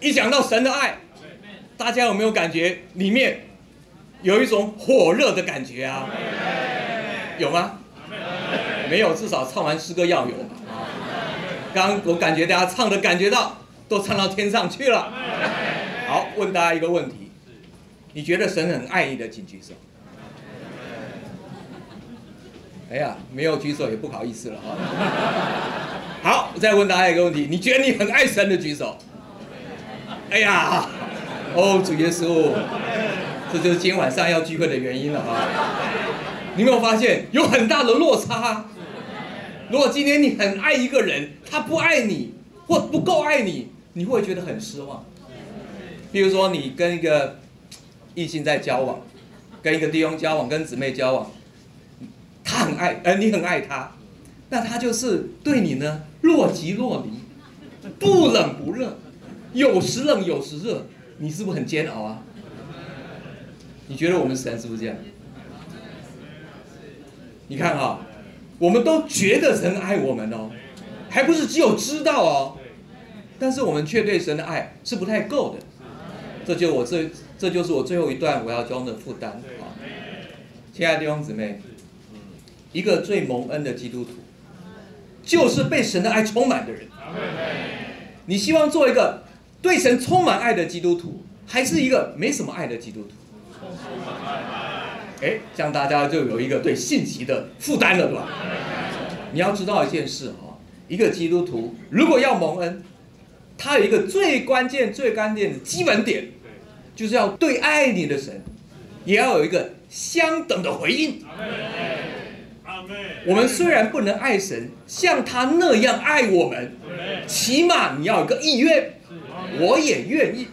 一讲到神的爱，大家有没有感觉里面有一种火热的感觉啊？有吗？没有，至少唱完诗歌要有。刚我感觉大家唱的感觉到都唱到天上去了。好，问大家一个问题：你觉得神很爱你的，请举手。哎呀，没有举手也不好意思了哈。好，我再问大家一个问题：你觉得你很爱神的举手？哎呀，哦，主耶稣，这就是今天晚上要聚会的原因了啊。你没有发现有很大的落差？如果今天你很爱一个人，他不爱你或不够爱你，你会觉得很失望。比如说，你跟一个异性在交往，跟一个弟兄交往，跟姊妹交往，他很爱，呃，你很爱他，那他就是对你呢若即若离，不冷不热，有时冷有时热，你是不是很煎熬啊？你觉得我们神是不是这样？你看哈。我们都觉得神爱我们哦，还不是只有知道哦，但是我们却对神的爱是不太够的。这就我这这就是我最后一段我要教的负担啊，亲爱的弟兄姊妹，一个最蒙恩的基督徒，就是被神的爱充满的人。你希望做一个对神充满爱的基督徒，还是一个没什么爱的基督徒？哎，这样大家就有一个对信息的负担了，对吧？你要知道一件事哈，一个基督徒如果要蒙恩，他有一个最关键、最关键的基本点，就是要对爱你的神，也要有一个相等的回应。我们虽然不能爱神像他那样爱我们，起码你要有个意愿，我也愿意。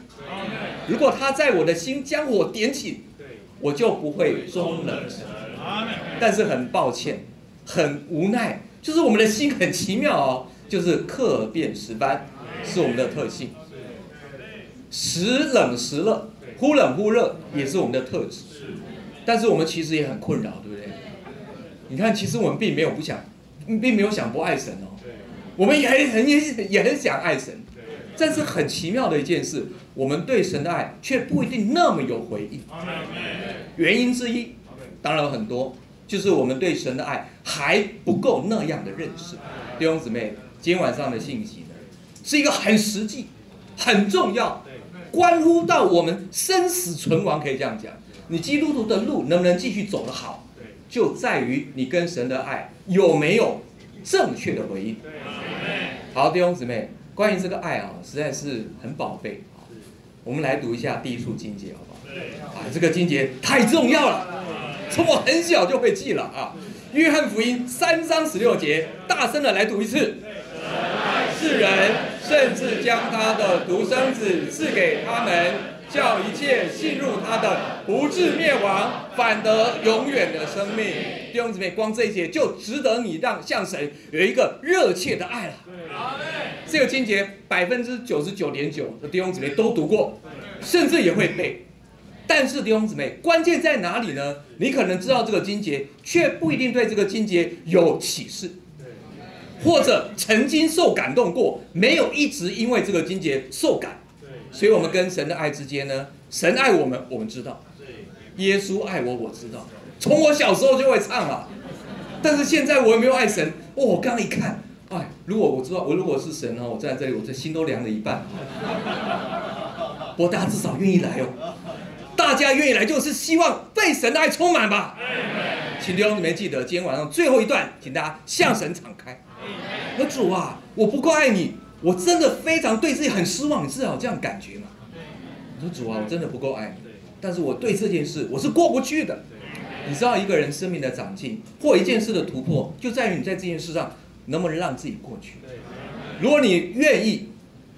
如果他在我的心将火点起。我就不会中冷，但是很抱歉，很无奈，就是我们的心很奇妙哦，就是客变时般，是我们的特性，时冷时热，忽冷忽热也是我们的特质，但是我们其实也很困扰，对不对？你看，其实我们并没有不想，并没有想不爱神哦，我们也很也也很想爱神，但是很奇妙的一件事。我们对神的爱却不一定那么有回应，原因之一当然有很多，就是我们对神的爱还不够那样的认识。弟兄姊妹，今晚上的信息呢，是一个很实际、很重要，关乎到我们生死存亡，可以这样讲。你基督徒的路能不能继续走得好，就在于你跟神的爱有没有正确的回应。好，弟兄姊妹，关于这个爱啊，实在是很宝贝。我们来读一下第一处经节，好不好？啊，这个经节太重要了，从我很小就会记了啊。约翰福音三章十六节，大声的来读一次。世人甚至将他的独生子赐给他们，叫一切信入他的不至灭亡，反得永远的生命。弟兄姊妹，光这一节就值得你让向神有一个热切的爱了。对这个经节百分之九十九点九的弟兄姊妹都读过，甚至也会背。但是弟兄姊妹，关键在哪里呢？你可能知道这个经节，却不一定对这个经节有启示，或者曾经受感动过，没有一直因为这个经节受感。所以，我们跟神的爱之间呢，神爱我们，我们知道；耶稣爱我，我知道。从我小时候就会唱了，但是现在我有没有爱神？哦，我刚一看。哎，如果我知道我如果是神呢，我站在这里，我这心都凉了一半。我大家至少愿意来哦，大家愿意来就是希望被神的爱充满吧。请弟兄姊妹记得，今天晚上最后一段，请大家向神敞开。我主啊，我不够爱你，我真的非常对自己很失望，你至少有这样感觉嘛？你说主啊，我真的不够爱你，但是我对这件事我是过不去的。你知道一个人生命的长进或一件事的突破，就在于你在这件事上。能不能让自己过去？如果你愿意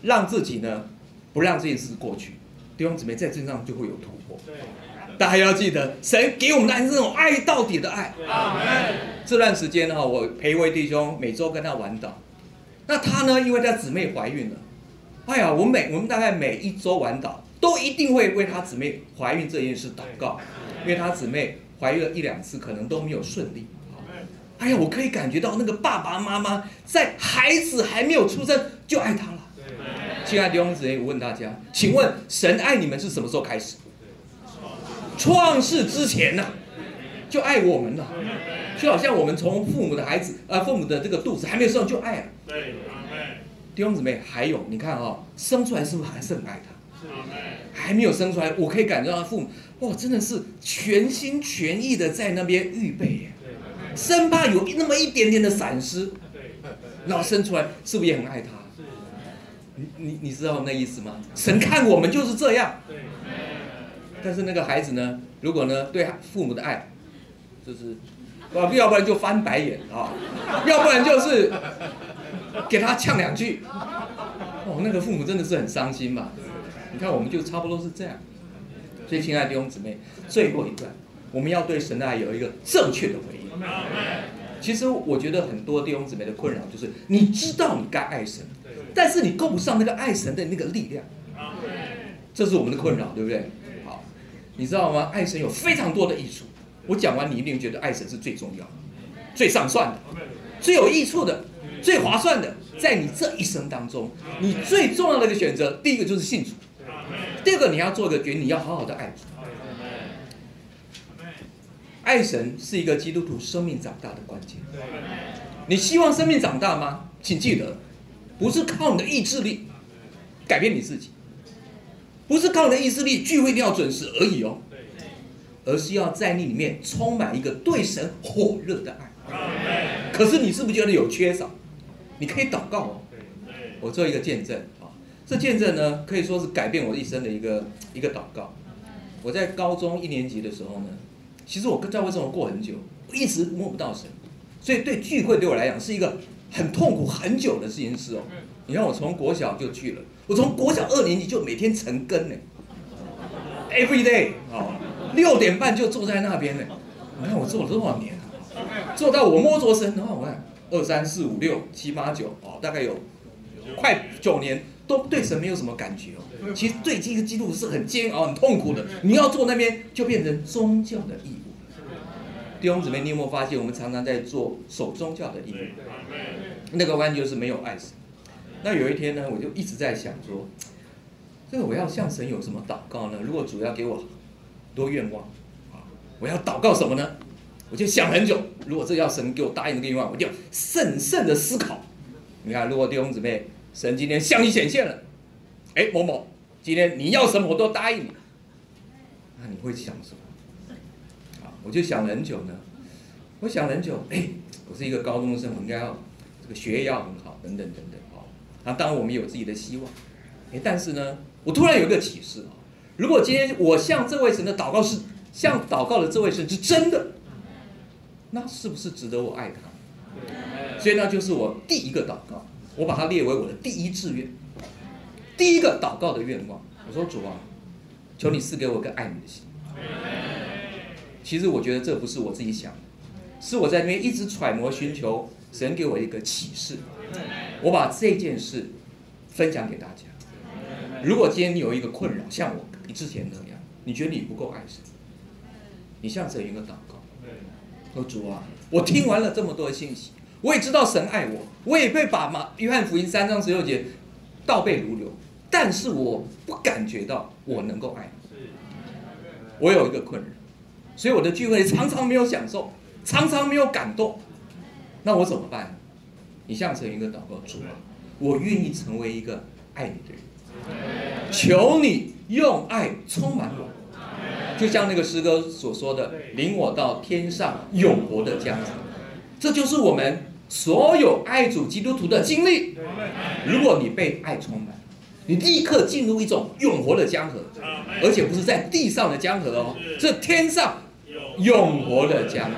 让自己呢，不让这件事过去，弟兄姊妹在身上就会有突破。大家要记得，神给我们的爱是那种爱到底的爱。这段时间哈，我陪一位弟兄每周跟他玩祷。那他呢，因为他姊妹怀孕了，哎呀，我每我们大概每一周晚祷，都一定会为他姊妹怀孕这件事祷告，因为他姊妹怀孕了一两次，可能都没有顺利。哎呀，我可以感觉到那个爸爸妈妈在孩子还没有出生就爱他了，亲爱的弟兄姊妹，我问大家，请问神爱你们是什么时候开始？创世之前呢，就爱我们了，就好像我们从父母的孩子，呃，父母的这个肚子还没有生就爱了。对，弟兄姊妹，还有你看啊，生出来是不是还是很爱他？还没有生出来，我可以感觉到父母，哇，真的是全心全意的在那边预备耶，生怕有那么一点点的闪失，然后生出来是不是也很爱他？你你你知道那意思吗？神看我们就是这样。但是那个孩子呢？如果呢对父母的爱，就是啊，要不然就翻白眼啊，要不然就是给他呛两句。哦，那个父母真的是很伤心嘛。你看，我们就差不多是这样。所以，亲爱的弟兄姊妹，最后一段，我们要对神的爱有一个正确的回应。其实，我觉得很多弟兄姊妹的困扰就是，你知道你该爱神，但是你够不上那个爱神的那个力量。这是我们的困扰，对不对？好你知道吗？爱神有非常多的益处。我讲完，你一定觉得爱神是最重要、最上算的、最有益处的、最划算的。在你这一生当中，你最重要的一个选择，第一个就是信主；第二个，你要做一个决定，你要好好的爱主。爱神是一个基督徒生命长大的关键。你希望生命长大吗？请记得，不是靠你的意志力改变你自己。不是靠你的意志力聚会一定要准时而已哦，而是要在你里面充满一个对神火热的爱。可是你是不是觉得有缺少？你可以祷告哦。我做一个见证啊，这见证呢可以说是改变我一生的一个一个祷告。我在高中一年级的时候呢，其实我跟教会生活过很久，我一直摸不到神，所以对聚会对我来讲是一个很痛苦很久的事情是哦。你看我从国小就去了。我从国小二年级就每天成根呢，every day 哦，六点半就坐在那边呢。你看我坐了多少年啊？坐到我摸着神的话，我看二三四五六七八九哦，大概有快九年都对神没有什么感觉哦。其实对这个基督是很煎熬、很痛苦的。你要坐那边就变成宗教的义务。弟兄姊妹，你有没有发现我们常常在做守宗教的义务？那个弯就是没有爱神。那有一天呢，我就一直在想说，这个我要向神有什么祷告呢？如果主要给我多愿望啊，我要祷告什么呢？我就想很久。如果这要神给我答应这个愿望，我就慎慎的思考。你看，如果弟兄姊妹，神今天向你显现了，哎，某某，今天你要什么我都答应你，那你会想什么？啊，我就想了很久呢。我想很久，哎，我是一个高中生，我应该要这个学业要很好，等等等等。那当然，我们有自己的希望，哎，但是呢，我突然有一个启示啊，如果今天我向这位神的祷告是向祷告的这位神是真的，那是不是值得我爱他？所以那就是我第一个祷告，我把它列为我的第一志愿，第一个祷告的愿望。我说主啊，求你赐给我个爱你的心。其实我觉得这不是我自己想的，是我在那边一直揣摩寻求神给我一个启示。我把这件事分享给大家。如果今天你有一个困扰，像我你之前那样，你觉得你不够爱神，你向神一个祷告，说主啊，我听完了这么多的信息，我也知道神爱我，我也被把马约翰福音三章十六节倒背如流，但是我不感觉到我能够爱你。我有一个困扰，所以我的聚会常常没有享受，常常没有感动，那我怎么办？你向神一个祷告，主啊，我愿意成为一个爱你的人，求你用爱充满我，就像那个诗歌所说的，领我到天上永活的家。这就是我们所有爱主基督徒的经历。如果你被爱充满，你立刻进入一种永活的江河，而且不是在地上的江河哦，是天上永活的江。河。